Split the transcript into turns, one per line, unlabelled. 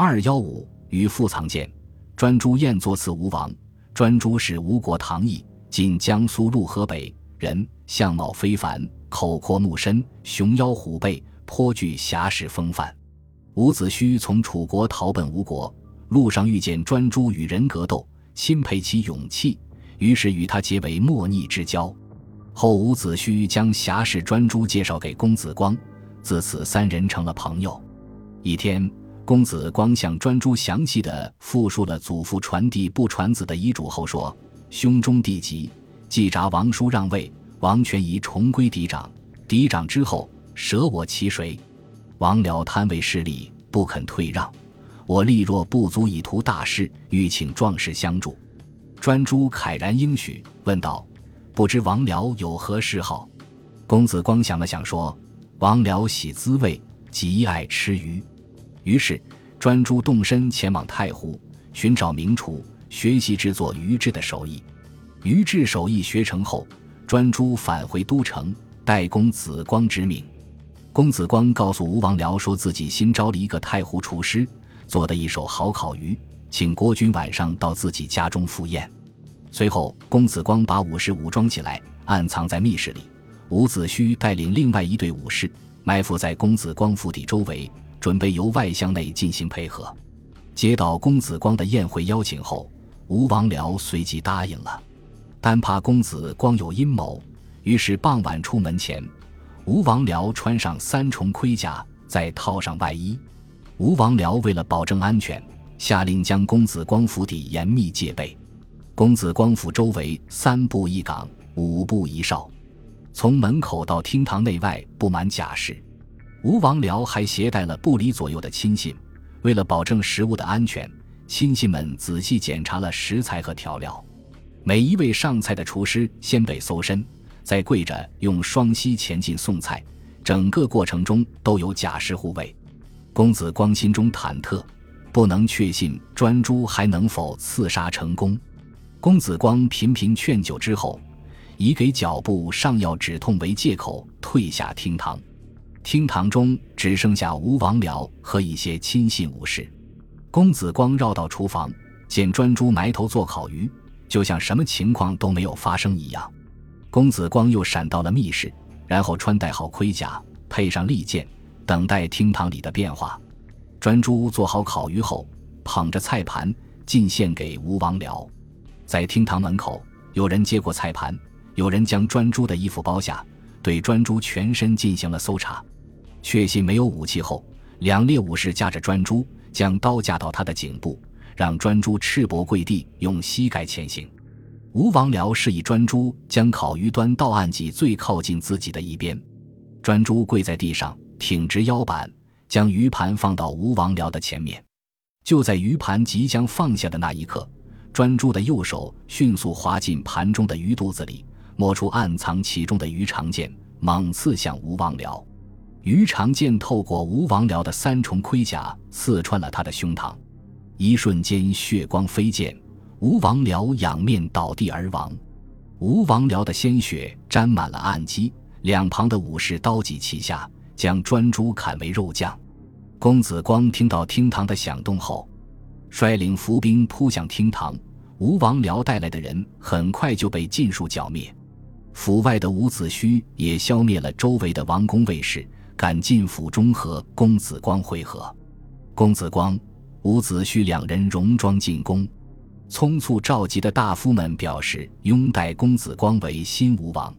二幺五与父藏见，专诸宴作赐吴王。专诸是吴国唐邑，今江苏陆河北人，相貌非凡，口阔目深，熊腰虎背，颇具侠士风范。伍子胥从楚国逃奔吴国，路上遇见专诸与人格斗，钦佩其勇气，于是与他结为莫逆之交。后伍子胥将侠士专诸介绍给公子光，自此三人成了朋友。一天。公子光向专诸详细的复述了祖父传弟不传子的遗嘱后说：“兄终弟及，季札王叔让位，王权宜重归嫡长。嫡长之后，舍我其谁？王僚贪为势力，不肯退让。我力若不足以图大事，欲请壮士相助。”专诸慨然应许，问道：“不知王僚有何嗜好？”公子光想了想说：“王僚喜滋味，极爱吃鱼。”于是，专诸动身前往太湖，寻找名厨，学习制作鱼制的手艺。鱼制手艺学成后，专诸返回都城，代公子光之命。公子光告诉吴王僚，说自己新招了一个太湖厨师，做的一手好烤鱼，请国君晚上到自己家中赴宴。随后，公子光把武士武装起来，暗藏在密室里。伍子胥带领另外一队武士，埋伏在公子光府邸周围。准备由外向内进行配合。接到公子光的宴会邀请后，吴王僚随即答应了，但怕公子光有阴谋，于是傍晚出门前，吴王僚穿上三重盔甲，再套上外衣。吴王僚为了保证安全，下令将公子光府邸严密戒备。公子光府周围三步一岗，五步一哨，从门口到厅堂内外布满甲士。吴王僚还携带了不离左右的亲信，为了保证食物的安全，亲信们仔细检查了食材和调料。每一位上菜的厨师先被搜身，再跪着用双膝前进送菜，整个过程中都有假士护卫。公子光心中忐忑，不能确信专诸还能否刺杀成功。公子光频频劝酒之后，以给脚部上药止痛为借口，退下厅堂。厅堂中只剩下吴王僚和一些亲信武士。公子光绕到厨房，见专诸埋头做烤鱼，就像什么情况都没有发生一样。公子光又闪到了密室，然后穿戴好盔甲，配上利剑，等待厅堂里的变化。专诸做好烤鱼后，捧着菜盘进献给吴王僚。在厅堂门口，有人接过菜盘，有人将专诸的衣服剥下。对专诸全身进行了搜查，确信没有武器后，两列武士架着专诸，将刀架到他的颈部，让专诸赤膊跪地，用膝盖前行。吴王僚示意专诸将烤鱼端到案几最靠近自己的一边，专诸跪在地上，挺直腰板，将鱼盘放到吴王僚的前面。就在鱼盘即将放下的那一刻，专诸的右手迅速滑进盘中的鱼肚子里。摸出暗藏其中的鱼肠剑，猛刺向吴王僚。鱼肠剑透过吴王僚的三重盔甲，刺穿了他的胸膛。一瞬间，血光飞溅，吴王僚仰面倒地而亡。吴王僚的鲜血沾满了案几，两旁的武士刀戟齐下，将专诸砍为肉酱。公子光听到厅堂的响动后，率领伏兵扑向厅堂。吴王僚带来的人很快就被尽数剿灭。府外的伍子胥也消灭了周围的王公卫士，赶进府中和公子光会合。公子光、伍子胥两人戎装进宫，匆促召集的大夫们表示拥戴公子光为新吴王。